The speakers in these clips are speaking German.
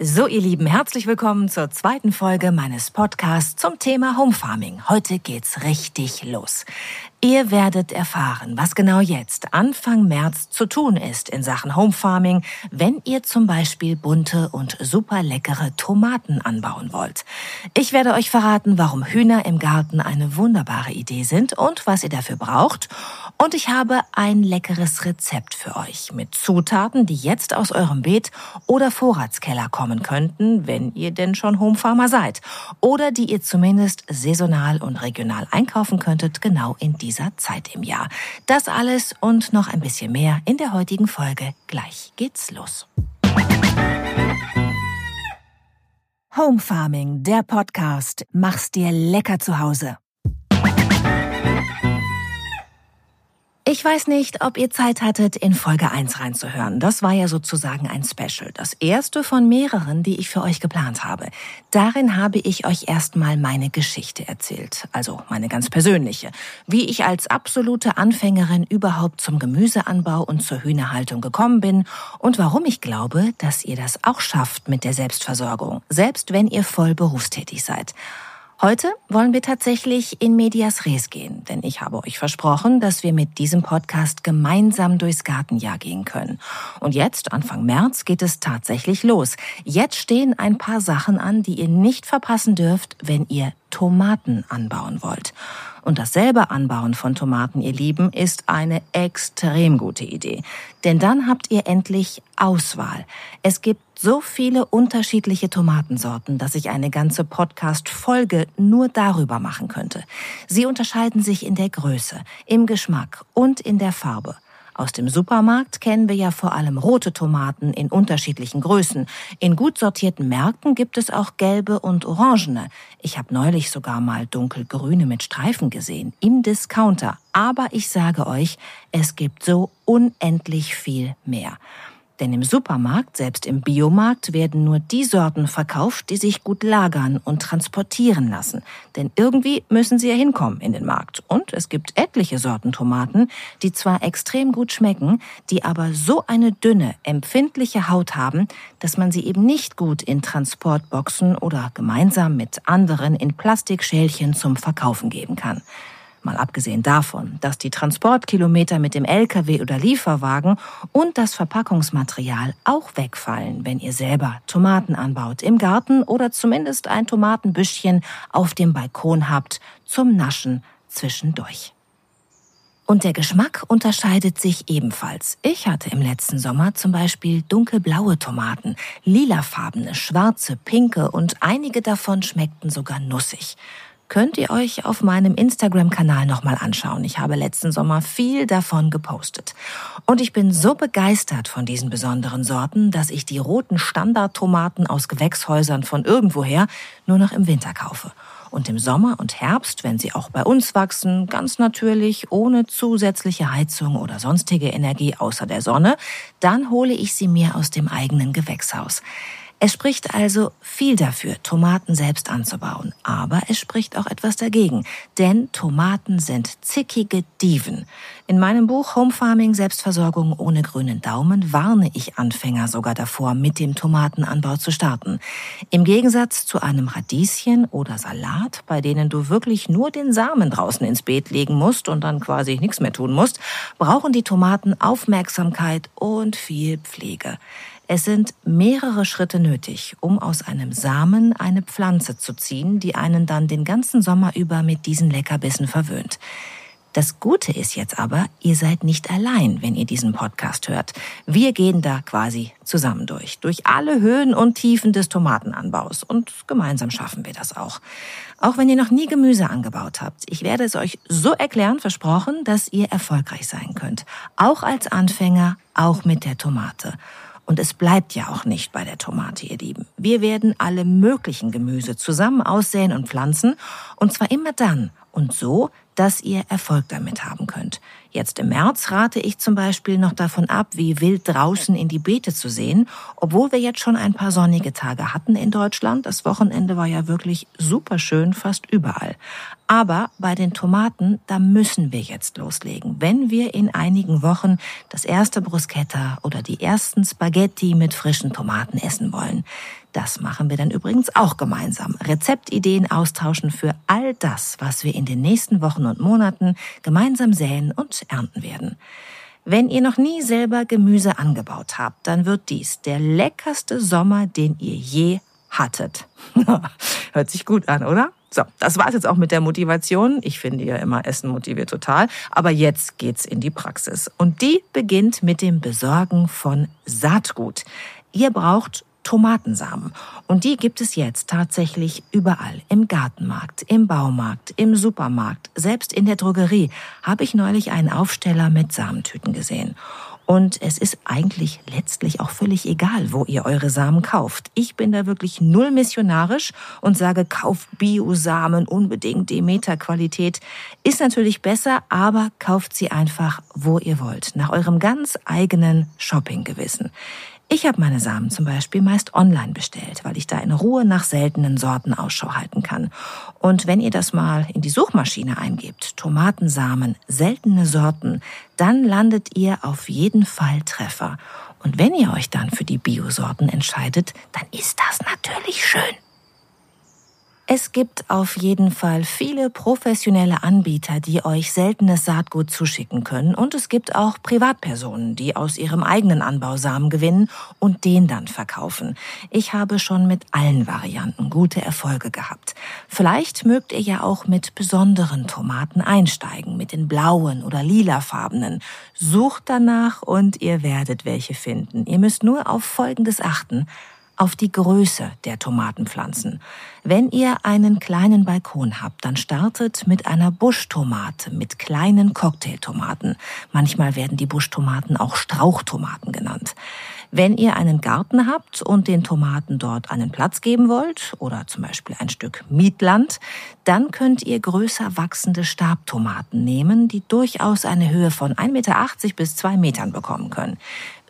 So, ihr Lieben, herzlich willkommen zur zweiten Folge meines Podcasts zum Thema Home Farming. Heute geht's richtig los. Ihr werdet erfahren, was genau jetzt Anfang März zu tun ist in Sachen Home Farming, wenn ihr zum Beispiel bunte und super leckere Tomaten anbauen wollt. Ich werde euch verraten, warum Hühner im Garten eine wunderbare Idee sind und was ihr dafür braucht. Und ich habe ein leckeres Rezept für euch mit Zutaten, die jetzt aus eurem Beet oder Vorratskeller kommen könnten, wenn ihr denn schon Home Farmer seid. Oder die ihr zumindest saisonal und regional einkaufen könntet, genau in dieser Zeit im Jahr. Das alles und noch ein bisschen mehr in der heutigen Folge. Gleich geht's los. Home Farming, der Podcast. Mach's dir lecker zu Hause. Ich weiß nicht, ob ihr Zeit hattet, in Folge 1 reinzuhören. Das war ja sozusagen ein Special. Das erste von mehreren, die ich für euch geplant habe. Darin habe ich euch erstmal meine Geschichte erzählt. Also meine ganz persönliche. Wie ich als absolute Anfängerin überhaupt zum Gemüseanbau und zur Hühnerhaltung gekommen bin und warum ich glaube, dass ihr das auch schafft mit der Selbstversorgung. Selbst wenn ihr voll berufstätig seid. Heute wollen wir tatsächlich in Medias Res gehen, denn ich habe euch versprochen, dass wir mit diesem Podcast gemeinsam durchs Gartenjahr gehen können. Und jetzt, Anfang März, geht es tatsächlich los. Jetzt stehen ein paar Sachen an, die ihr nicht verpassen dürft, wenn ihr Tomaten anbauen wollt. Und das selber Anbauen von Tomaten, ihr Lieben, ist eine extrem gute Idee. Denn dann habt ihr endlich Auswahl. Es gibt so viele unterschiedliche Tomatensorten, dass ich eine ganze Podcast-Folge nur darüber machen könnte. Sie unterscheiden sich in der Größe, im Geschmack und in der Farbe. Aus dem Supermarkt kennen wir ja vor allem rote Tomaten in unterschiedlichen Größen. In gut sortierten Märkten gibt es auch gelbe und orangene. Ich habe neulich sogar mal dunkelgrüne mit Streifen gesehen im Discounter. Aber ich sage euch, es gibt so unendlich viel mehr. Denn im Supermarkt, selbst im Biomarkt, werden nur die Sorten verkauft, die sich gut lagern und transportieren lassen. Denn irgendwie müssen sie ja hinkommen in den Markt. Und es gibt etliche Sorten Tomaten, die zwar extrem gut schmecken, die aber so eine dünne, empfindliche Haut haben, dass man sie eben nicht gut in Transportboxen oder gemeinsam mit anderen in Plastikschälchen zum Verkaufen geben kann. Mal abgesehen davon, dass die Transportkilometer mit dem Lkw oder Lieferwagen und das Verpackungsmaterial auch wegfallen, wenn ihr selber Tomaten anbaut im Garten oder zumindest ein Tomatenbüschchen auf dem Balkon habt zum Naschen zwischendurch. Und der Geschmack unterscheidet sich ebenfalls. Ich hatte im letzten Sommer zum Beispiel dunkelblaue Tomaten, lilafarbene, schwarze, pinke und einige davon schmeckten sogar nussig könnt ihr euch auf meinem Instagram-Kanal nochmal anschauen. Ich habe letzten Sommer viel davon gepostet. Und ich bin so begeistert von diesen besonderen Sorten, dass ich die roten Standardtomaten aus Gewächshäusern von irgendwoher nur noch im Winter kaufe. Und im Sommer und Herbst, wenn sie auch bei uns wachsen, ganz natürlich, ohne zusätzliche Heizung oder sonstige Energie außer der Sonne, dann hole ich sie mir aus dem eigenen Gewächshaus. Es spricht also viel dafür, Tomaten selbst anzubauen, aber es spricht auch etwas dagegen, denn Tomaten sind zickige Dieven. In meinem Buch Home Farming Selbstversorgung ohne grünen Daumen warne ich Anfänger sogar davor, mit dem Tomatenanbau zu starten. Im Gegensatz zu einem Radieschen oder Salat, bei denen du wirklich nur den Samen draußen ins Beet legen musst und dann quasi nichts mehr tun musst, brauchen die Tomaten Aufmerksamkeit und viel Pflege. Es sind mehrere Schritte nötig, um aus einem Samen eine Pflanze zu ziehen, die einen dann den ganzen Sommer über mit diesen Leckerbissen verwöhnt. Das Gute ist jetzt aber, ihr seid nicht allein, wenn ihr diesen Podcast hört. Wir gehen da quasi zusammen durch, durch alle Höhen und Tiefen des Tomatenanbaus und gemeinsam schaffen wir das auch. Auch wenn ihr noch nie Gemüse angebaut habt, ich werde es euch so erklären, versprochen, dass ihr erfolgreich sein könnt. Auch als Anfänger, auch mit der Tomate. Und es bleibt ja auch nicht bei der Tomate, ihr Lieben. Wir werden alle möglichen Gemüse zusammen aussäen und pflanzen, und zwar immer dann und so, dass ihr Erfolg damit haben könnt. Jetzt im März rate ich zum Beispiel noch davon ab, wie wild draußen in die Beete zu sehen, obwohl wir jetzt schon ein paar sonnige Tage hatten in Deutschland. Das Wochenende war ja wirklich super schön, fast überall. Aber bei den Tomaten, da müssen wir jetzt loslegen. Wenn wir in einigen Wochen das erste Bruschetta oder die ersten Spaghetti mit frischen Tomaten essen wollen. Das machen wir dann übrigens auch gemeinsam. Rezeptideen austauschen für all das, was wir in den nächsten Wochen und Monaten gemeinsam säen und ernten werden. Wenn ihr noch nie selber Gemüse angebaut habt, dann wird dies der leckerste Sommer, den ihr je hattet. Hört sich gut an, oder? So, das war's jetzt auch mit der Motivation. Ich finde ja immer, Essen motiviert total. Aber jetzt geht's in die Praxis. Und die beginnt mit dem Besorgen von Saatgut. Ihr braucht Tomatensamen. Und die gibt es jetzt tatsächlich überall. Im Gartenmarkt, im Baumarkt, im Supermarkt, selbst in der Drogerie habe ich neulich einen Aufsteller mit Samentüten gesehen. Und es ist eigentlich letztlich auch völlig egal, wo ihr eure Samen kauft. Ich bin da wirklich null missionarisch und sage, kauft Biosamen unbedingt Demeter-Qualität. Ist natürlich besser, aber kauft sie einfach, wo ihr wollt, nach eurem ganz eigenen Shoppinggewissen. Ich habe meine Samen zum Beispiel meist online bestellt, weil ich da in Ruhe nach seltenen Sorten Ausschau halten kann. Und wenn ihr das mal in die Suchmaschine eingebt, Tomatensamen, seltene Sorten, dann landet ihr auf jeden Fall Treffer. Und wenn ihr euch dann für die Biosorten entscheidet, dann ist das natürlich schön. Es gibt auf jeden Fall viele professionelle Anbieter, die euch seltenes Saatgut zuschicken können. Und es gibt auch Privatpersonen, die aus ihrem eigenen Anbau Samen gewinnen und den dann verkaufen. Ich habe schon mit allen Varianten gute Erfolge gehabt. Vielleicht mögt ihr ja auch mit besonderen Tomaten einsteigen, mit den blauen oder lilafarbenen. Sucht danach und ihr werdet welche finden. Ihr müsst nur auf Folgendes achten auf die Größe der Tomatenpflanzen. Wenn ihr einen kleinen Balkon habt, dann startet mit einer Buschtomate, mit kleinen Cocktailtomaten. Manchmal werden die Buschtomaten auch Strauchtomaten genannt. Wenn ihr einen Garten habt und den Tomaten dort einen Platz geben wollt oder zum Beispiel ein Stück Mietland, dann könnt ihr größer wachsende Stabtomaten nehmen, die durchaus eine Höhe von 1,80 Meter bis 2 Metern bekommen können.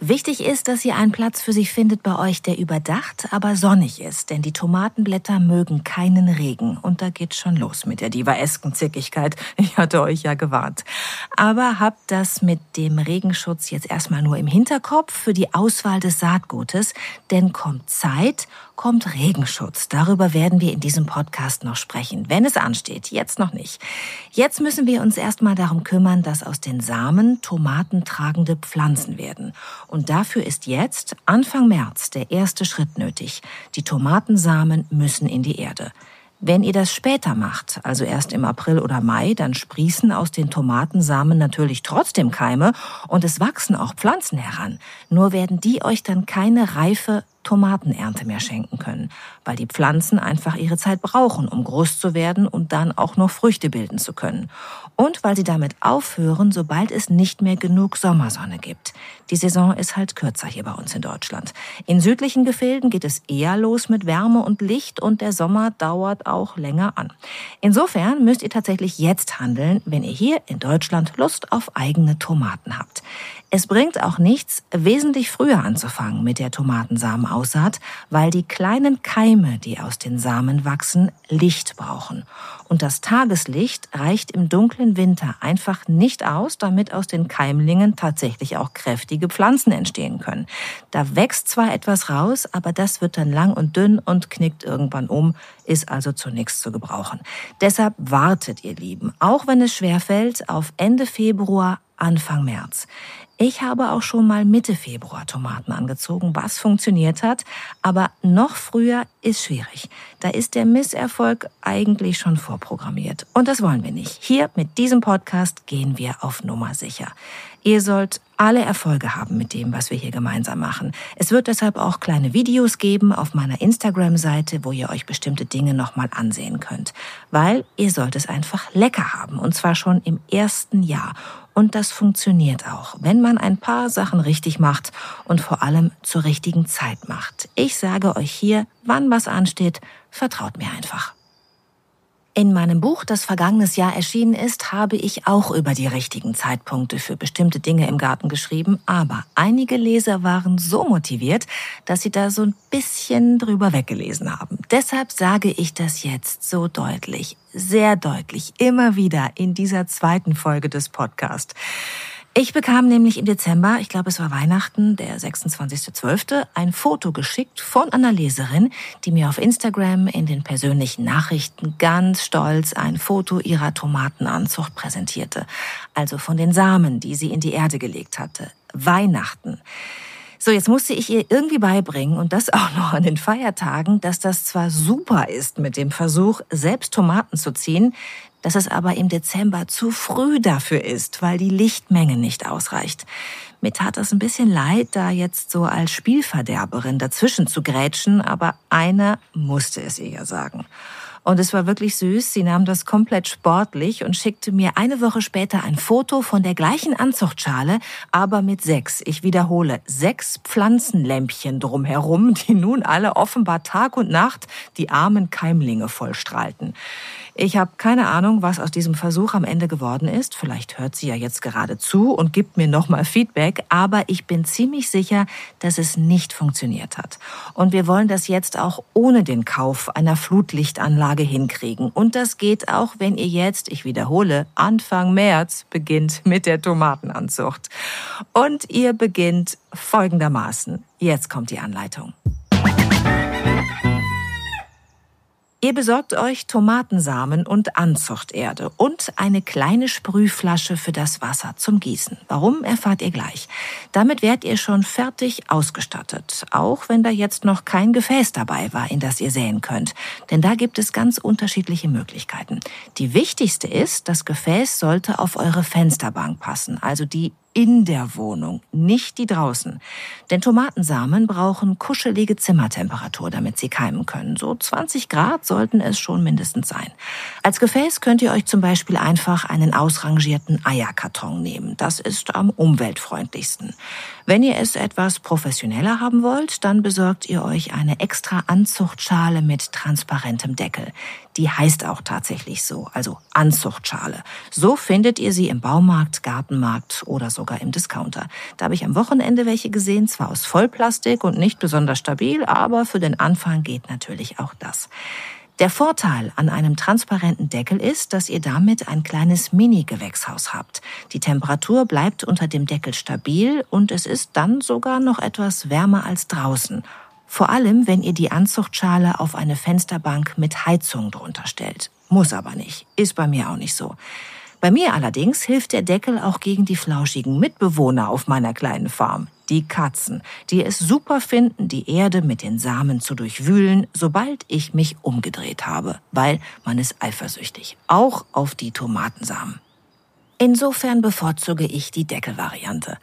Wichtig ist, dass ihr einen Platz für sich findet bei euch, der überdacht, aber sonnig ist, denn die Tomatenblätter mögen keinen Regen und da geht's schon los mit der divaesken Zickigkeit. Ich hatte euch ja gewarnt. Aber habt das mit dem Regenschutz jetzt erstmal nur im Hinterkopf für die Auswahl des Saatgutes, denn kommt Zeit kommt Regenschutz. Darüber werden wir in diesem Podcast noch sprechen, wenn es ansteht. Jetzt noch nicht. Jetzt müssen wir uns erstmal darum kümmern, dass aus den Samen tomatentragende Pflanzen werden. Und dafür ist jetzt, Anfang März, der erste Schritt nötig. Die Tomatensamen müssen in die Erde. Wenn ihr das später macht, also erst im April oder Mai, dann sprießen aus den Tomatensamen natürlich trotzdem Keime und es wachsen auch Pflanzen heran. Nur werden die euch dann keine reife Tomatenernte mehr schenken können, weil die Pflanzen einfach ihre Zeit brauchen, um groß zu werden und dann auch noch Früchte bilden zu können. Und weil sie damit aufhören, sobald es nicht mehr genug Sommersonne gibt. Die Saison ist halt kürzer hier bei uns in Deutschland. In südlichen Gefilden geht es eher los mit Wärme und Licht und der Sommer dauert auch länger an. Insofern müsst ihr tatsächlich jetzt handeln, wenn ihr hier in Deutschland Lust auf eigene Tomaten habt. Es bringt auch nichts, wesentlich früher anzufangen mit der Tomatensamenaussaat, weil die kleinen Keime, die aus den Samen wachsen, Licht brauchen. Und das Tageslicht reicht im dunklen Winter einfach nicht aus, damit aus den Keimlingen tatsächlich auch kräftige Pflanzen entstehen können. Da wächst zwar etwas raus, aber das wird dann lang und dünn und knickt irgendwann um, ist also zu nichts zu gebrauchen. Deshalb wartet ihr Lieben, auch wenn es schwerfällt, auf Ende Februar, Anfang März. Ich habe auch schon mal Mitte Februar Tomaten angezogen, was funktioniert hat, aber noch früher ist schwierig. Da ist der Misserfolg eigentlich schon vorprogrammiert. Und das wollen wir nicht. Hier mit diesem Podcast gehen wir auf Nummer sicher. Ihr sollt alle Erfolge haben mit dem, was wir hier gemeinsam machen. Es wird deshalb auch kleine Videos geben auf meiner Instagram-Seite, wo ihr euch bestimmte Dinge nochmal ansehen könnt. Weil ihr sollt es einfach lecker haben. Und zwar schon im ersten Jahr. Und das funktioniert auch, wenn man ein paar Sachen richtig macht und vor allem zur richtigen Zeit macht. Ich sage euch hier, wann was ansteht, vertraut mir einfach. In meinem Buch, das vergangenes Jahr erschienen ist, habe ich auch über die richtigen Zeitpunkte für bestimmte Dinge im Garten geschrieben, aber einige Leser waren so motiviert, dass sie da so ein bisschen drüber weggelesen haben. Deshalb sage ich das jetzt so deutlich, sehr deutlich, immer wieder in dieser zweiten Folge des Podcasts. Ich bekam nämlich im Dezember, ich glaube es war Weihnachten, der 26.12., ein Foto geschickt von einer Leserin, die mir auf Instagram in den persönlichen Nachrichten ganz stolz ein Foto ihrer Tomatenanzucht präsentierte. Also von den Samen, die sie in die Erde gelegt hatte. Weihnachten. So, jetzt musste ich ihr irgendwie beibringen und das auch noch an den Feiertagen, dass das zwar super ist mit dem Versuch, selbst Tomaten zu ziehen, dass es aber im Dezember zu früh dafür ist, weil die Lichtmenge nicht ausreicht. Mir tat es ein bisschen leid, da jetzt so als Spielverderberin dazwischen zu grätschen, aber einer musste es ihr ja sagen. Und es war wirklich süß. Sie nahm das komplett sportlich und schickte mir eine Woche später ein Foto von der gleichen Anzuchtschale, aber mit sechs, ich wiederhole, sechs Pflanzenlämpchen drumherum, die nun alle offenbar Tag und Nacht die armen Keimlinge vollstrahlten. Ich habe keine Ahnung, was aus diesem Versuch am Ende geworden ist. Vielleicht hört sie ja jetzt gerade zu und gibt mir nochmal Feedback, aber ich bin ziemlich sicher, dass es nicht funktioniert hat. Und wir wollen das jetzt auch ohne den Kauf einer Flutlichtanlage hinkriegen. Und das geht auch, wenn ihr jetzt, ich wiederhole, Anfang März beginnt mit der Tomatenanzucht. Und ihr beginnt folgendermaßen. Jetzt kommt die Anleitung. Ihr besorgt euch Tomatensamen und Anzuchterde und eine kleine Sprühflasche für das Wasser zum Gießen. Warum erfahrt ihr gleich. Damit werdet ihr schon fertig ausgestattet, auch wenn da jetzt noch kein Gefäß dabei war, in das ihr säen könnt. Denn da gibt es ganz unterschiedliche Möglichkeiten. Die wichtigste ist, das Gefäß sollte auf eure Fensterbank passen, also die in der Wohnung, nicht die draußen. Denn Tomatensamen brauchen kuschelige Zimmertemperatur, damit sie keimen können. So 20 Grad sollten es schon mindestens sein. Als Gefäß könnt ihr euch zum Beispiel einfach einen ausrangierten Eierkarton nehmen. Das ist am umweltfreundlichsten. Wenn ihr es etwas professioneller haben wollt, dann besorgt ihr euch eine extra Anzuchtschale mit transparentem Deckel. Die heißt auch tatsächlich so, also Anzuchtschale. So findet ihr sie im Baumarkt, Gartenmarkt oder sogar im Discounter. Da habe ich am Wochenende welche gesehen, zwar aus Vollplastik und nicht besonders stabil, aber für den Anfang geht natürlich auch das. Der Vorteil an einem transparenten Deckel ist, dass ihr damit ein kleines Mini-Gewächshaus habt. Die Temperatur bleibt unter dem Deckel stabil und es ist dann sogar noch etwas wärmer als draußen. Vor allem, wenn ihr die Anzuchtschale auf eine Fensterbank mit Heizung drunter stellt. Muss aber nicht. Ist bei mir auch nicht so. Bei mir allerdings hilft der Deckel auch gegen die flauschigen Mitbewohner auf meiner kleinen Farm, die Katzen, die es super finden, die Erde mit den Samen zu durchwühlen, sobald ich mich umgedreht habe, weil man ist eifersüchtig, auch auf die Tomatensamen. Insofern bevorzuge ich die Deckelvariante.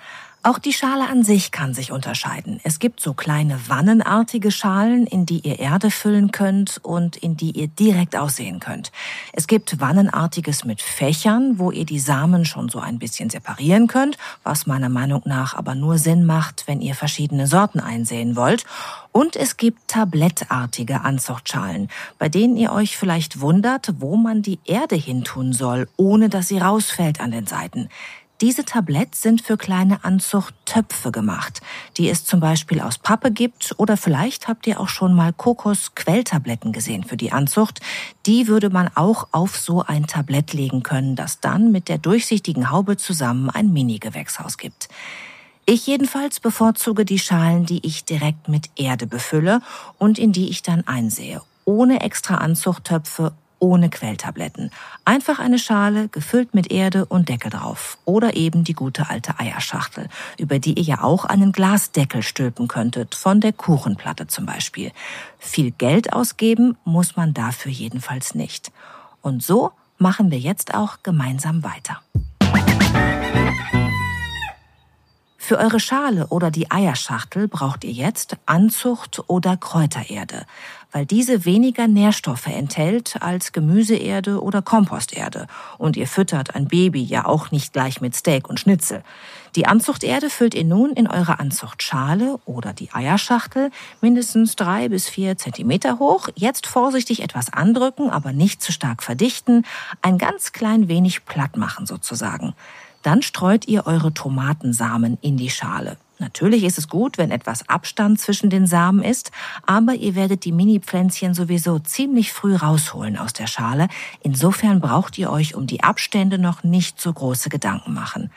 Auch die Schale an sich kann sich unterscheiden. Es gibt so kleine wannenartige Schalen, in die ihr Erde füllen könnt und in die ihr direkt aussehen könnt. Es gibt wannenartiges mit Fächern, wo ihr die Samen schon so ein bisschen separieren könnt, was meiner Meinung nach aber nur Sinn macht, wenn ihr verschiedene Sorten einsehen wollt. Und es gibt tablettartige Anzuchtschalen, bei denen ihr euch vielleicht wundert, wo man die Erde hintun soll, ohne dass sie rausfällt an den Seiten. Diese Tabletts sind für kleine Anzuchttöpfe gemacht, die es zum Beispiel aus Pappe gibt oder vielleicht habt ihr auch schon mal Kokosquelltabletten gesehen für die Anzucht. Die würde man auch auf so ein Tablett legen können, das dann mit der durchsichtigen Haube zusammen ein Mini-Gewächshaus gibt. Ich jedenfalls bevorzuge die Schalen, die ich direkt mit Erde befülle und in die ich dann einsehe, ohne extra Anzuchttöpfe ohne Quelltabletten. Einfach eine Schale, gefüllt mit Erde und Deckel drauf. Oder eben die gute alte Eierschachtel, über die ihr ja auch einen Glasdeckel stülpen könntet, von der Kuchenplatte zum Beispiel. Viel Geld ausgeben muss man dafür jedenfalls nicht. Und so machen wir jetzt auch gemeinsam weiter. Für eure Schale oder die Eierschachtel braucht ihr jetzt Anzucht oder Kräutererde, weil diese weniger Nährstoffe enthält als Gemüseerde oder Komposterde. Und ihr füttert ein Baby ja auch nicht gleich mit Steak und Schnitzel. Die Anzuchterde füllt ihr nun in eure Anzuchtschale oder die Eierschachtel mindestens drei bis vier Zentimeter hoch. Jetzt vorsichtig etwas andrücken, aber nicht zu stark verdichten. Ein ganz klein wenig platt machen sozusagen. Dann streut ihr eure Tomatensamen in die Schale. Natürlich ist es gut, wenn etwas Abstand zwischen den Samen ist, aber ihr werdet die Mini-Pflänzchen sowieso ziemlich früh rausholen aus der Schale. Insofern braucht ihr euch um die Abstände noch nicht so große Gedanken machen.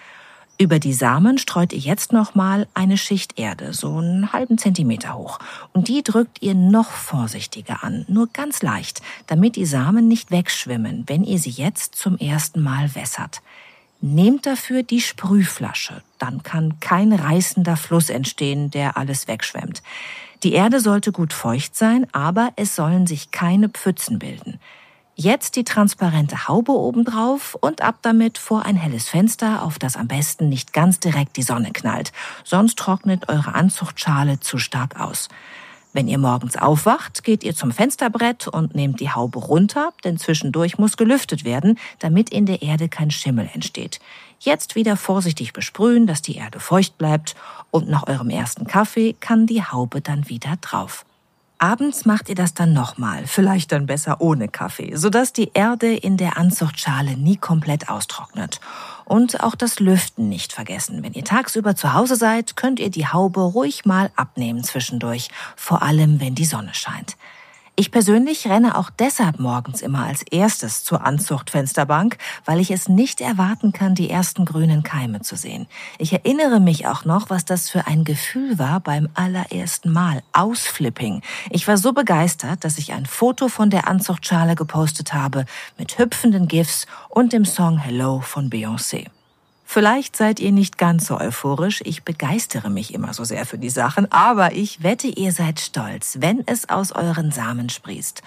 Über die Samen streut ihr jetzt nochmal eine Schicht Erde, so einen halben Zentimeter hoch. Und die drückt ihr noch vorsichtiger an, nur ganz leicht, damit die Samen nicht wegschwimmen, wenn ihr sie jetzt zum ersten Mal wässert. Nehmt dafür die Sprühflasche, dann kann kein reißender Fluss entstehen, der alles wegschwemmt. Die Erde sollte gut feucht sein, aber es sollen sich keine Pfützen bilden. Jetzt die transparente Haube obendrauf und ab damit vor ein helles Fenster, auf das am besten nicht ganz direkt die Sonne knallt, sonst trocknet eure Anzuchtschale zu stark aus. Wenn ihr morgens aufwacht, geht ihr zum Fensterbrett und nehmt die Haube runter, denn zwischendurch muss gelüftet werden, damit in der Erde kein Schimmel entsteht. Jetzt wieder vorsichtig besprühen, dass die Erde feucht bleibt und nach eurem ersten Kaffee kann die Haube dann wieder drauf. Abends macht ihr das dann nochmal, vielleicht dann besser ohne Kaffee, sodass die Erde in der Anzuchtschale nie komplett austrocknet. Und auch das Lüften nicht vergessen. Wenn ihr tagsüber zu Hause seid, könnt ihr die Haube ruhig mal abnehmen zwischendurch, vor allem wenn die Sonne scheint. Ich persönlich renne auch deshalb morgens immer als erstes zur Anzuchtfensterbank, weil ich es nicht erwarten kann, die ersten grünen Keime zu sehen. Ich erinnere mich auch noch, was das für ein Gefühl war beim allerersten Mal. Ausflipping. Ich war so begeistert, dass ich ein Foto von der Anzuchtschale gepostet habe mit hüpfenden GIFs und dem Song Hello von Beyoncé. Vielleicht seid ihr nicht ganz so euphorisch, ich begeistere mich immer so sehr für die Sachen, aber ich wette, ihr seid stolz, wenn es aus euren Samen sprießt.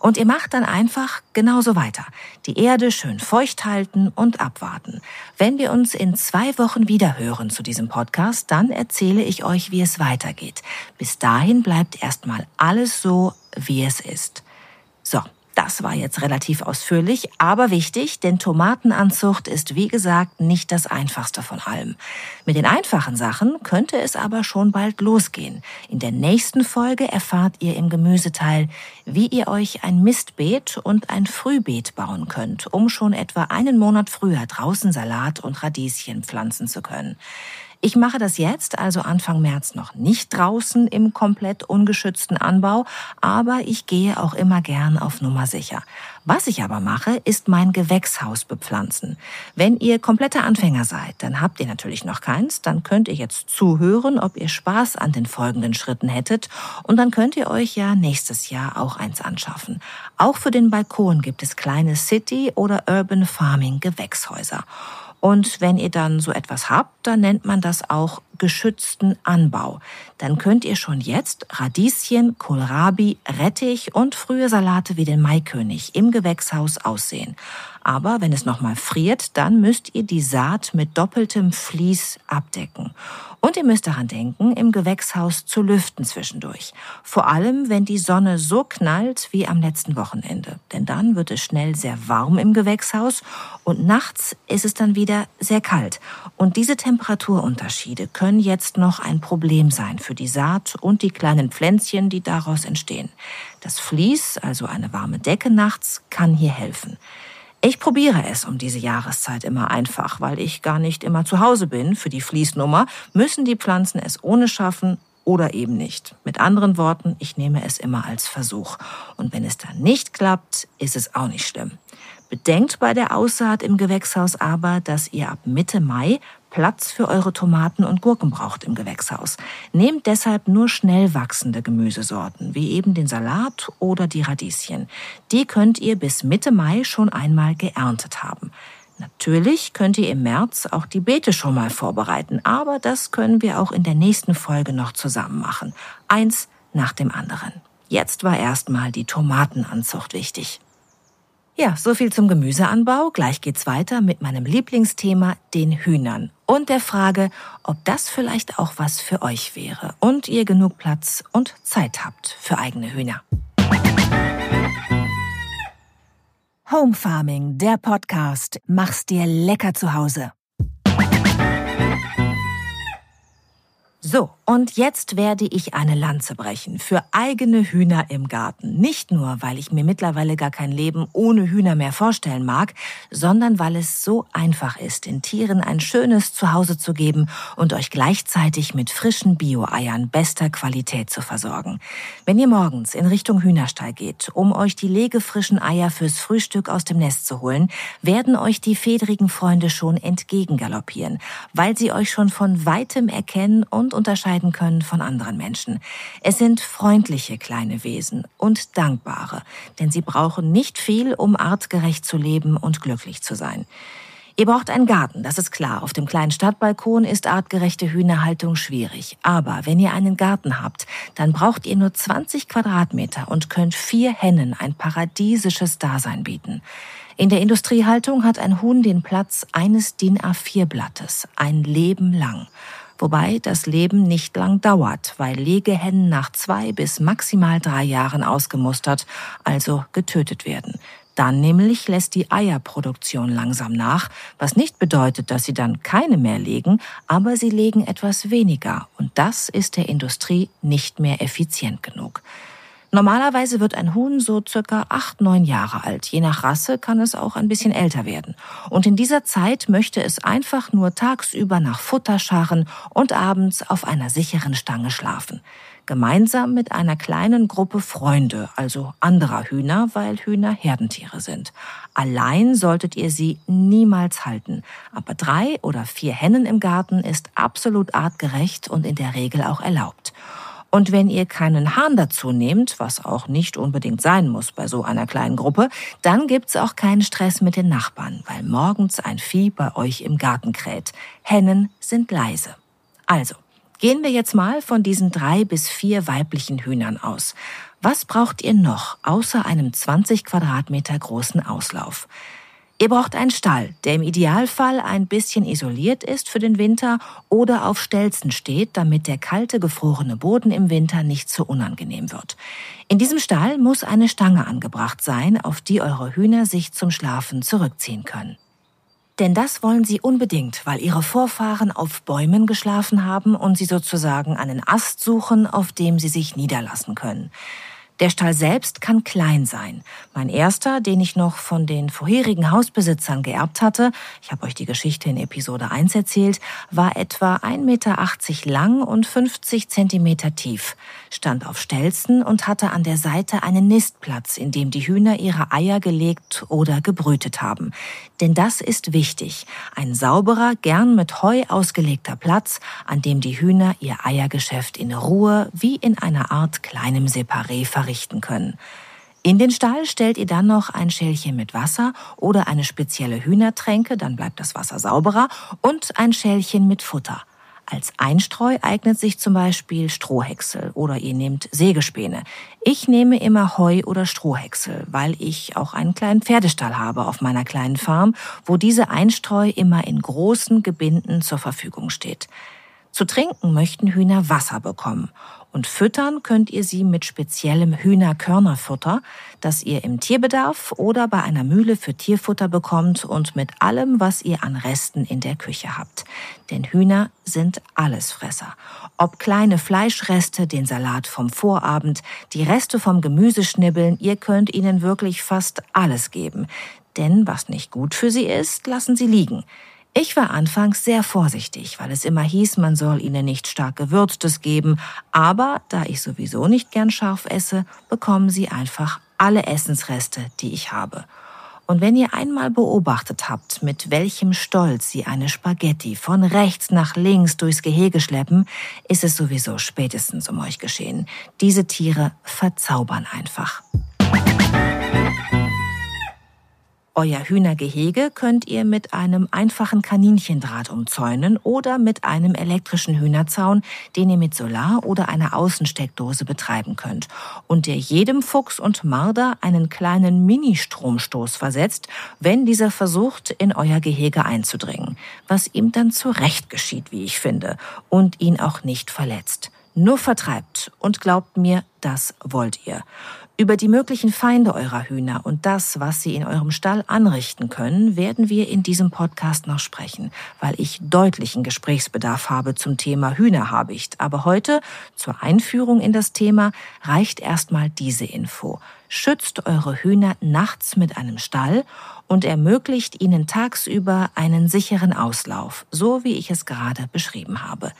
Und ihr macht dann einfach genauso weiter. Die Erde schön feucht halten und abwarten. Wenn wir uns in zwei Wochen wieder hören zu diesem Podcast, dann erzähle ich euch, wie es weitergeht. Bis dahin bleibt erstmal alles so, wie es ist. So, das war jetzt relativ ausführlich, aber wichtig, denn Tomatenanzucht ist wie gesagt nicht das einfachste von allem. Mit den einfachen Sachen könnte es aber schon bald losgehen. In der nächsten Folge erfahrt ihr im Gemüseteil, wie ihr euch ein Mistbeet und ein Frühbeet bauen könnt, um schon etwa einen Monat früher draußen Salat und Radieschen pflanzen zu können. Ich mache das jetzt, also Anfang März, noch nicht draußen im komplett ungeschützten Anbau, aber ich gehe auch immer gern auf Nummer sicher. Was ich aber mache, ist mein Gewächshaus bepflanzen. Wenn ihr kompletter Anfänger seid, dann habt ihr natürlich noch keins, dann könnt ihr jetzt zuhören, ob ihr Spaß an den folgenden Schritten hättet und dann könnt ihr euch ja nächstes Jahr auch eins anschaffen. Auch für den Balkon gibt es kleine City- oder Urban Farming Gewächshäuser. Und wenn ihr dann so etwas habt, dann nennt man das auch geschützten Anbau. Dann könnt ihr schon jetzt Radieschen, Kohlrabi, Rettich und frühe Salate wie den Maikönig im Gewächshaus aussehen. Aber wenn es nochmal friert, dann müsst ihr die Saat mit doppeltem Vlies abdecken. Und ihr müsst daran denken, im Gewächshaus zu lüften zwischendurch. Vor allem, wenn die Sonne so knallt wie am letzten Wochenende. Denn dann wird es schnell sehr warm im Gewächshaus und nachts ist es dann wieder sehr kalt. Und diese Temperaturunterschiede können jetzt noch ein Problem sein für die Saat und die kleinen Pflänzchen, die daraus entstehen. Das Vlies, also eine warme Decke nachts, kann hier helfen. Ich probiere es um diese Jahreszeit immer einfach, weil ich gar nicht immer zu Hause bin. Für die Fließnummer müssen die Pflanzen es ohne schaffen oder eben nicht. Mit anderen Worten, ich nehme es immer als Versuch. Und wenn es dann nicht klappt, ist es auch nicht schlimm. Bedenkt bei der Aussaat im Gewächshaus aber, dass ihr ab Mitte Mai Platz für eure Tomaten und Gurken braucht im Gewächshaus. Nehmt deshalb nur schnell wachsende Gemüsesorten, wie eben den Salat oder die Radieschen. Die könnt ihr bis Mitte Mai schon einmal geerntet haben. Natürlich könnt ihr im März auch die Beete schon mal vorbereiten, aber das können wir auch in der nächsten Folge noch zusammen machen. Eins nach dem anderen. Jetzt war erstmal die Tomatenanzucht wichtig. Ja, so viel zum Gemüseanbau. Gleich geht's weiter mit meinem Lieblingsthema, den Hühnern. Und der Frage, ob das vielleicht auch was für euch wäre und ihr genug Platz und Zeit habt für eigene Hühner. Home Farming, der Podcast. Mach's dir lecker zu Hause. So, und jetzt werde ich eine Lanze brechen für eigene Hühner im Garten. Nicht nur, weil ich mir mittlerweile gar kein Leben ohne Hühner mehr vorstellen mag, sondern weil es so einfach ist, den Tieren ein schönes Zuhause zu geben und euch gleichzeitig mit frischen Bio-Eiern bester Qualität zu versorgen. Wenn ihr morgens in Richtung Hühnerstall geht, um euch die legefrischen Eier fürs Frühstück aus dem Nest zu holen, werden euch die fedrigen Freunde schon entgegengaloppieren, weil sie euch schon von weitem erkennen und unterscheiden können von anderen Menschen. Es sind freundliche kleine Wesen und dankbare, denn sie brauchen nicht viel, um artgerecht zu leben und glücklich zu sein. Ihr braucht einen Garten, das ist klar. Auf dem kleinen Stadtbalkon ist artgerechte Hühnerhaltung schwierig. Aber wenn ihr einen Garten habt, dann braucht ihr nur 20 Quadratmeter und könnt vier Hennen ein paradiesisches Dasein bieten. In der Industriehaltung hat ein Huhn den Platz eines DIN A4-Blattes, ein Leben lang wobei das Leben nicht lang dauert, weil Legehennen nach zwei bis maximal drei Jahren ausgemustert, also getötet werden. Dann nämlich lässt die Eierproduktion langsam nach, was nicht bedeutet, dass sie dann keine mehr legen, aber sie legen etwas weniger und das ist der Industrie nicht mehr effizient genug. Normalerweise wird ein Huhn so circa acht, neun Jahre alt. Je nach Rasse kann es auch ein bisschen älter werden. Und in dieser Zeit möchte es einfach nur tagsüber nach Futter scharren und abends auf einer sicheren Stange schlafen. Gemeinsam mit einer kleinen Gruppe Freunde, also anderer Hühner, weil Hühner Herdentiere sind. Allein solltet ihr sie niemals halten. Aber drei oder vier Hennen im Garten ist absolut artgerecht und in der Regel auch erlaubt. Und wenn ihr keinen Hahn dazu nehmt, was auch nicht unbedingt sein muss bei so einer kleinen Gruppe, dann gibt's auch keinen Stress mit den Nachbarn, weil morgens ein Vieh bei euch im Garten kräht. Hennen sind leise. Also, gehen wir jetzt mal von diesen drei bis vier weiblichen Hühnern aus. Was braucht ihr noch außer einem 20 Quadratmeter großen Auslauf? Ihr braucht einen Stall, der im Idealfall ein bisschen isoliert ist für den Winter oder auf Stelzen steht, damit der kalte, gefrorene Boden im Winter nicht zu unangenehm wird. In diesem Stall muss eine Stange angebracht sein, auf die eure Hühner sich zum Schlafen zurückziehen können. Denn das wollen sie unbedingt, weil ihre Vorfahren auf Bäumen geschlafen haben und sie sozusagen einen Ast suchen, auf dem sie sich niederlassen können. Der Stall selbst kann klein sein. Mein erster, den ich noch von den vorherigen Hausbesitzern geerbt hatte, ich habe euch die Geschichte in Episode 1 erzählt, war etwa 1,80 Meter lang und 50 Zentimeter tief, stand auf Stelzen und hatte an der Seite einen Nistplatz, in dem die Hühner ihre Eier gelegt oder gebrütet haben. Denn das ist wichtig. Ein sauberer, gern mit Heu ausgelegter Platz, an dem die Hühner ihr Eiergeschäft in Ruhe wie in einer Art kleinem Separé verrichten können. In den Stall stellt ihr dann noch ein Schälchen mit Wasser oder eine spezielle Hühnertränke, dann bleibt das Wasser sauberer, und ein Schälchen mit Futter. Als Einstreu eignet sich zum Beispiel Strohhäcksel oder ihr nehmt Sägespäne. Ich nehme immer Heu oder Strohhäcksel, weil ich auch einen kleinen Pferdestall habe auf meiner kleinen Farm, wo diese Einstreu immer in großen Gebinden zur Verfügung steht. Zu trinken möchten Hühner Wasser bekommen. Und füttern könnt ihr sie mit speziellem Hühnerkörnerfutter, das ihr im Tierbedarf oder bei einer Mühle für Tierfutter bekommt und mit allem, was ihr an Resten in der Küche habt. Denn Hühner sind Allesfresser. Ob kleine Fleischreste, den Salat vom Vorabend, die Reste vom Gemüseschnibbeln, ihr könnt ihnen wirklich fast alles geben. Denn was nicht gut für sie ist, lassen sie liegen. Ich war anfangs sehr vorsichtig, weil es immer hieß, man soll ihnen nicht stark gewürztes geben, aber da ich sowieso nicht gern scharf esse, bekommen sie einfach alle Essensreste, die ich habe. Und wenn ihr einmal beobachtet habt, mit welchem Stolz sie eine Spaghetti von rechts nach links durchs Gehege schleppen, ist es sowieso spätestens um euch geschehen. Diese Tiere verzaubern einfach. Euer Hühnergehege könnt ihr mit einem einfachen Kaninchendraht umzäunen oder mit einem elektrischen Hühnerzaun, den ihr mit Solar oder einer Außensteckdose betreiben könnt und der jedem Fuchs und Marder einen kleinen Mini-Stromstoß versetzt, wenn dieser versucht, in euer Gehege einzudringen, was ihm dann zurecht geschieht, wie ich finde, und ihn auch nicht verletzt. Nur vertreibt und glaubt mir, das wollt ihr. Über die möglichen Feinde eurer Hühner und das, was sie in eurem Stall anrichten können, werden wir in diesem Podcast noch sprechen, weil ich deutlichen Gesprächsbedarf habe zum Thema Hühnerhabicht. Aber heute, zur Einführung in das Thema, reicht erstmal diese Info. Schützt eure Hühner nachts mit einem Stall und ermöglicht ihnen tagsüber einen sicheren Auslauf, so wie ich es gerade beschrieben habe.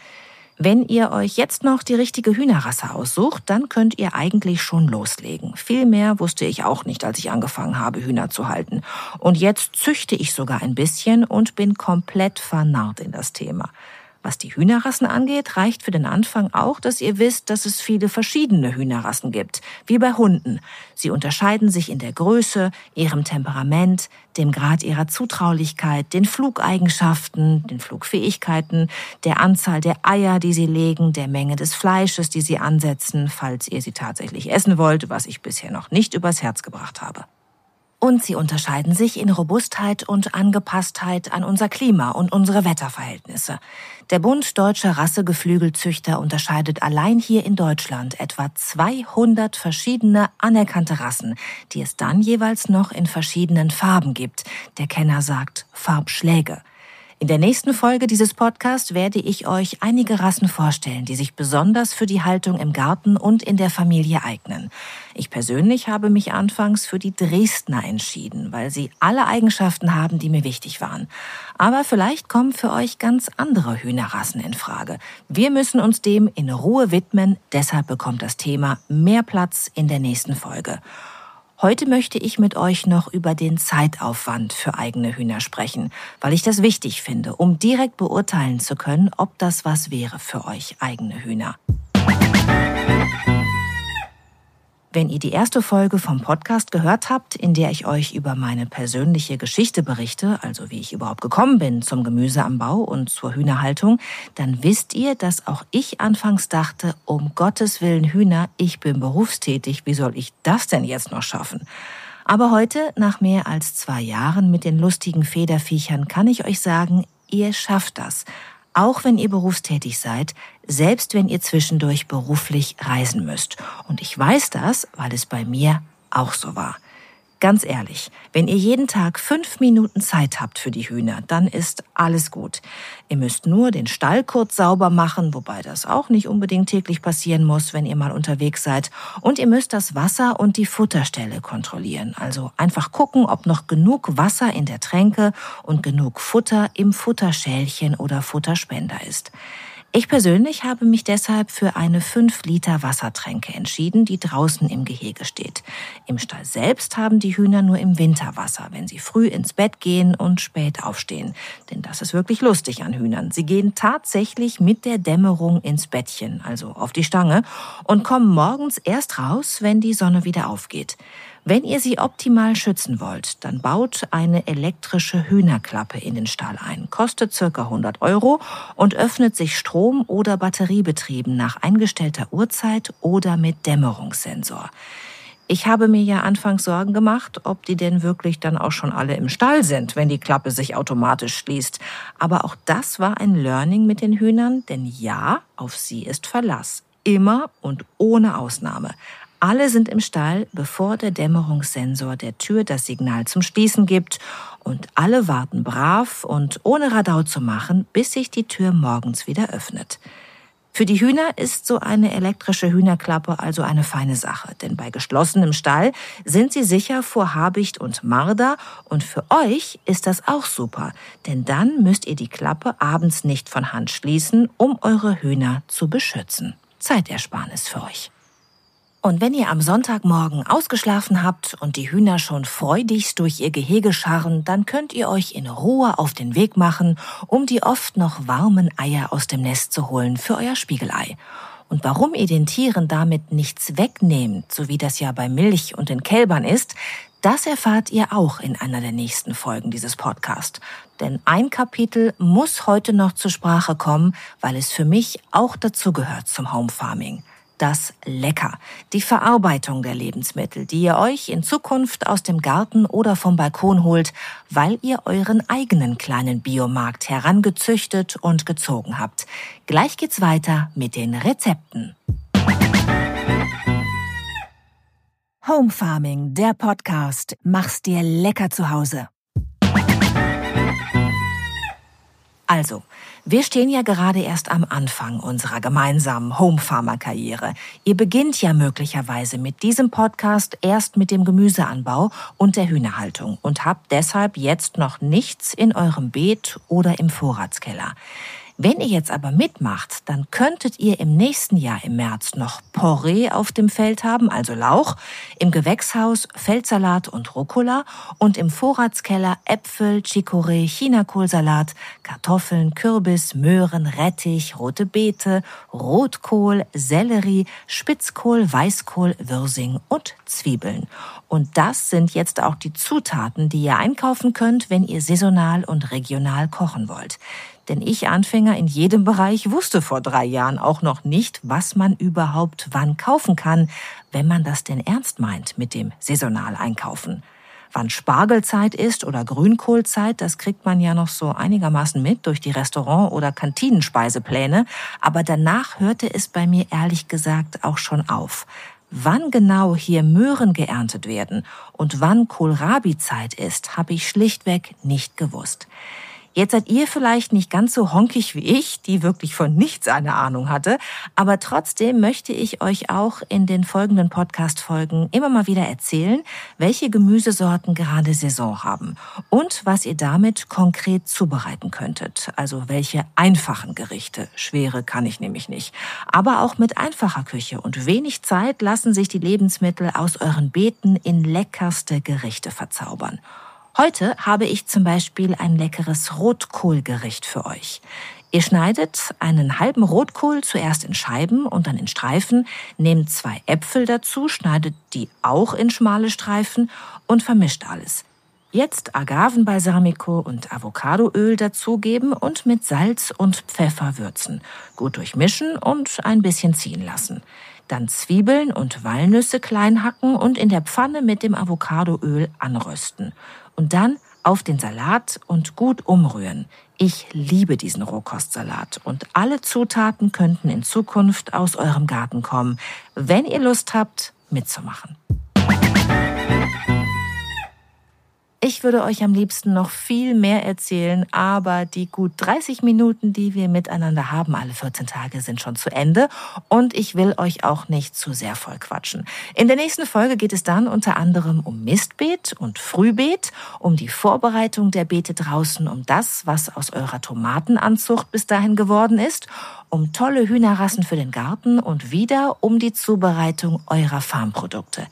Wenn ihr euch jetzt noch die richtige Hühnerrasse aussucht, dann könnt ihr eigentlich schon loslegen. Viel mehr wusste ich auch nicht, als ich angefangen habe, Hühner zu halten. Und jetzt züchte ich sogar ein bisschen und bin komplett vernarrt in das Thema. Was die Hühnerrassen angeht, reicht für den Anfang auch, dass ihr wisst, dass es viele verschiedene Hühnerrassen gibt, wie bei Hunden. Sie unterscheiden sich in der Größe, ihrem Temperament, dem Grad ihrer Zutraulichkeit, den Flugeigenschaften, den Flugfähigkeiten, der Anzahl der Eier, die sie legen, der Menge des Fleisches, die sie ansetzen, falls ihr sie tatsächlich essen wollt, was ich bisher noch nicht übers Herz gebracht habe. Und sie unterscheiden sich in Robustheit und Angepasstheit an unser Klima und unsere Wetterverhältnisse. Der Bund Deutscher Rassegeflügelzüchter unterscheidet allein hier in Deutschland etwa 200 verschiedene anerkannte Rassen, die es dann jeweils noch in verschiedenen Farben gibt. Der Kenner sagt Farbschläge. In der nächsten Folge dieses Podcasts werde ich euch einige Rassen vorstellen, die sich besonders für die Haltung im Garten und in der Familie eignen. Ich persönlich habe mich anfangs für die Dresdner entschieden, weil sie alle Eigenschaften haben, die mir wichtig waren. Aber vielleicht kommen für euch ganz andere Hühnerrassen in Frage. Wir müssen uns dem in Ruhe widmen, deshalb bekommt das Thema mehr Platz in der nächsten Folge. Heute möchte ich mit euch noch über den Zeitaufwand für eigene Hühner sprechen, weil ich das wichtig finde, um direkt beurteilen zu können, ob das was wäre für euch eigene Hühner. Wenn ihr die erste Folge vom Podcast gehört habt, in der ich euch über meine persönliche Geschichte berichte, also wie ich überhaupt gekommen bin zum Gemüseanbau und zur Hühnerhaltung, dann wisst ihr, dass auch ich anfangs dachte, um Gottes Willen Hühner, ich bin berufstätig, wie soll ich das denn jetzt noch schaffen? Aber heute, nach mehr als zwei Jahren mit den lustigen Federviechern, kann ich euch sagen, ihr schafft das auch wenn ihr berufstätig seid, selbst wenn ihr zwischendurch beruflich reisen müsst. Und ich weiß das, weil es bei mir auch so war. Ganz ehrlich, wenn ihr jeden Tag fünf Minuten Zeit habt für die Hühner, dann ist alles gut. Ihr müsst nur den Stall kurz sauber machen, wobei das auch nicht unbedingt täglich passieren muss, wenn ihr mal unterwegs seid. Und ihr müsst das Wasser und die Futterstelle kontrollieren. Also einfach gucken, ob noch genug Wasser in der Tränke und genug Futter im Futterschälchen oder Futterspender ist. Ich persönlich habe mich deshalb für eine 5 Liter Wassertränke entschieden, die draußen im Gehege steht. Im Stall selbst haben die Hühner nur im Winter Wasser, wenn sie früh ins Bett gehen und spät aufstehen. Denn das ist wirklich lustig an Hühnern. Sie gehen tatsächlich mit der Dämmerung ins Bettchen, also auf die Stange, und kommen morgens erst raus, wenn die Sonne wieder aufgeht. Wenn ihr sie optimal schützen wollt, dann baut eine elektrische Hühnerklappe in den Stall ein. Kostet circa 100 Euro und öffnet sich Strom- oder Batteriebetrieben nach eingestellter Uhrzeit oder mit Dämmerungssensor. Ich habe mir ja anfangs Sorgen gemacht, ob die denn wirklich dann auch schon alle im Stall sind, wenn die Klappe sich automatisch schließt. Aber auch das war ein Learning mit den Hühnern, denn ja, auf sie ist Verlass. Immer und ohne Ausnahme. Alle sind im Stall, bevor der Dämmerungssensor der Tür das Signal zum Schließen gibt und alle warten brav und ohne Radau zu machen, bis sich die Tür morgens wieder öffnet. Für die Hühner ist so eine elektrische Hühnerklappe also eine feine Sache, denn bei geschlossenem Stall sind sie sicher vor Habicht und Marder und für euch ist das auch super, denn dann müsst ihr die Klappe abends nicht von Hand schließen, um eure Hühner zu beschützen. Zeitersparnis für euch. Und wenn ihr am Sonntagmorgen ausgeschlafen habt und die Hühner schon freudigst durch ihr Gehege scharren, dann könnt ihr euch in Ruhe auf den Weg machen, um die oft noch warmen Eier aus dem Nest zu holen für euer Spiegelei. Und warum ihr den Tieren damit nichts wegnehmt, so wie das ja bei Milch und den Kälbern ist, Das erfahrt ihr auch in einer der nächsten Folgen dieses Podcasts. Denn ein Kapitel muss heute noch zur Sprache kommen, weil es für mich auch dazugehört zum Home Farming das Lecker, die Verarbeitung der Lebensmittel, die ihr euch in Zukunft aus dem Garten oder vom Balkon holt, weil ihr euren eigenen kleinen Biomarkt herangezüchtet und gezogen habt. Gleich geht's weiter mit den Rezepten. Home Farming, der Podcast. Mach's dir lecker zu Hause. Also, wir stehen ja gerade erst am Anfang unserer gemeinsamen Home Farmer Karriere. Ihr beginnt ja möglicherweise mit diesem Podcast erst mit dem Gemüseanbau und der Hühnerhaltung und habt deshalb jetzt noch nichts in eurem Beet oder im Vorratskeller. Wenn ihr jetzt aber mitmacht, dann könntet ihr im nächsten Jahr im März noch Porree auf dem Feld haben, also Lauch, im Gewächshaus Feldsalat und Rucola und im Vorratskeller Äpfel, Chicorée, Chinakohlsalat, Kartoffeln, Kürbis, Möhren, Rettich, rote Beete, Rotkohl, Sellerie, Spitzkohl, Weißkohl, Würsing und Zwiebeln. Und das sind jetzt auch die Zutaten, die ihr einkaufen könnt, wenn ihr saisonal und regional kochen wollt. Denn ich Anfänger in jedem Bereich wusste vor drei Jahren auch noch nicht, was man überhaupt wann kaufen kann, wenn man das denn ernst meint mit dem saisonal einkaufen. Wann Spargelzeit ist oder Grünkohlzeit, das kriegt man ja noch so einigermaßen mit durch die Restaurant- oder Kantinenspeisepläne. Aber danach hörte es bei mir ehrlich gesagt auch schon auf. Wann genau hier Möhren geerntet werden und wann Kohlrabi-Zeit ist, habe ich schlichtweg nicht gewusst. Jetzt seid ihr vielleicht nicht ganz so honkig wie ich, die wirklich von nichts eine Ahnung hatte, aber trotzdem möchte ich euch auch in den folgenden Podcast-Folgen immer mal wieder erzählen, welche Gemüsesorten gerade Saison haben und was ihr damit konkret zubereiten könntet. Also welche einfachen Gerichte. Schwere kann ich nämlich nicht. Aber auch mit einfacher Küche und wenig Zeit lassen sich die Lebensmittel aus euren Beeten in leckerste Gerichte verzaubern. Heute habe ich zum Beispiel ein leckeres Rotkohlgericht für euch. Ihr schneidet einen halben Rotkohl zuerst in Scheiben und dann in Streifen, nehmt zwei Äpfel dazu, schneidet die auch in schmale Streifen und vermischt alles. Jetzt Agavenbalsamico und Avocadoöl dazugeben und mit Salz und Pfeffer würzen. Gut durchmischen und ein bisschen ziehen lassen. Dann Zwiebeln und Walnüsse klein hacken und in der Pfanne mit dem Avocadoöl anrösten und dann auf den Salat und gut umrühren. Ich liebe diesen Rohkostsalat und alle Zutaten könnten in Zukunft aus eurem Garten kommen, wenn ihr Lust habt, mitzumachen. Ich würde euch am liebsten noch viel mehr erzählen, aber die gut 30 Minuten, die wir miteinander haben, alle 14 Tage, sind schon zu Ende und ich will euch auch nicht zu sehr voll quatschen. In der nächsten Folge geht es dann unter anderem um Mistbeet und Frühbeet, um die Vorbereitung der Beete draußen, um das, was aus eurer Tomatenanzucht bis dahin geworden ist, um tolle Hühnerrassen für den Garten und wieder um die Zubereitung eurer Farmprodukte.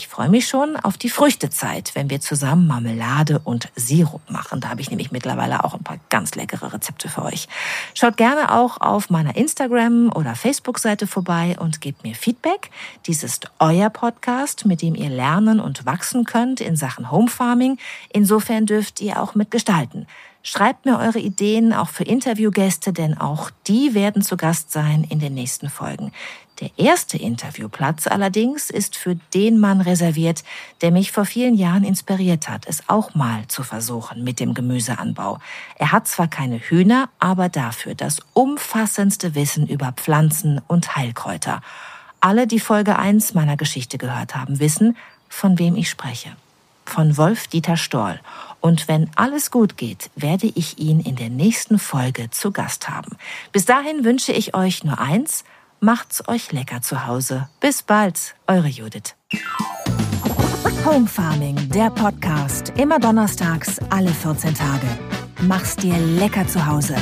Ich freue mich schon auf die Früchtezeit, wenn wir zusammen Marmelade und Sirup machen. Da habe ich nämlich mittlerweile auch ein paar ganz leckere Rezepte für euch. Schaut gerne auch auf meiner Instagram- oder Facebook-Seite vorbei und gebt mir Feedback. Dies ist euer Podcast, mit dem ihr lernen und wachsen könnt in Sachen Home Farming. Insofern dürft ihr auch mitgestalten. Schreibt mir eure Ideen auch für Interviewgäste, denn auch die werden zu Gast sein in den nächsten Folgen. Der erste Interviewplatz allerdings ist für den Mann reserviert, der mich vor vielen Jahren inspiriert hat, es auch mal zu versuchen mit dem Gemüseanbau. Er hat zwar keine Hühner, aber dafür das umfassendste Wissen über Pflanzen und Heilkräuter. Alle, die Folge 1 meiner Geschichte gehört haben, wissen, von wem ich spreche. Von Wolf Dieter Storl. Und wenn alles gut geht, werde ich ihn in der nächsten Folge zu Gast haben. Bis dahin wünsche ich euch nur eins, Macht's euch lecker zu Hause. Bis bald, eure Judith. Home Farming, der Podcast. Immer donnerstags, alle 14 Tage. Mach's dir lecker zu Hause.